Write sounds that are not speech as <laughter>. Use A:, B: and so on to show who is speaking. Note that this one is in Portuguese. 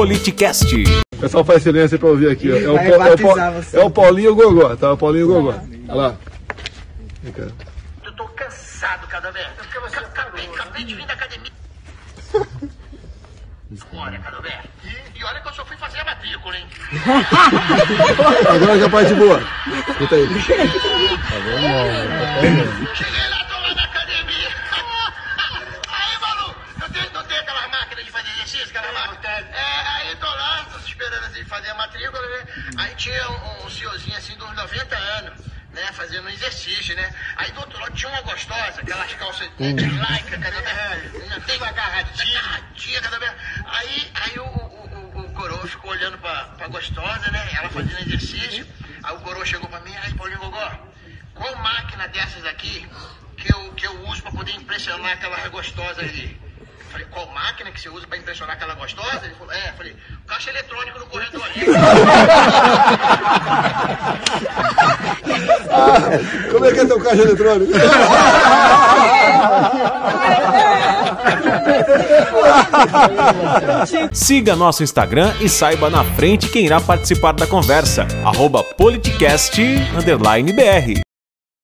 A: Politicast.
B: O pessoal faz silêncio pra ouvir aqui. ó. É o, é o, é o Paulinho Gogó, tá? O Paulinho Gogó. Olha lá. Vem cá.
C: Eu tô cansado cada vez. Acabei, acabei de vir da academia. Olha, Cadalberto. E, e olha que eu só fui fazer a matrícula, hein?
B: Agora que é a parte boa. Escuta aí.
C: Cheguei lá, tô lá na academia. Aí, maluco, não tem, não tem aquela máquina de fazer exercício, aquela máquina? É, aí tô lá, tô esperando assim fazer a matrícula, né? Aí tinha um, um senhorzinho assim uns 90 anos, né? Fazendo um exercício, né? Aí do outro lado tinha uma gostosa, aquelas calças de lycra, cada vez. Tem uma agarradinha, agarradinha, cada vez. Aí, aí o, o, o, o coroa ficou olhando pra, pra gostosa, né? Ela fazendo exercício. Aí o coroa chegou pra mim, aí, Paulinho Gogó, qual máquina dessas aqui que eu, que eu uso pra poder impressionar aquela gostosa ali? Falei, qual máquina que você usa pra impressionar aquela gostosa? Ele falou, é, falei, caixa eletrônico no corredor ali. <laughs>
B: Como é que é teu caixa eletrônico?
A: Siga nosso Instagram e saiba na frente quem irá participar da conversa. Arroba politicast_br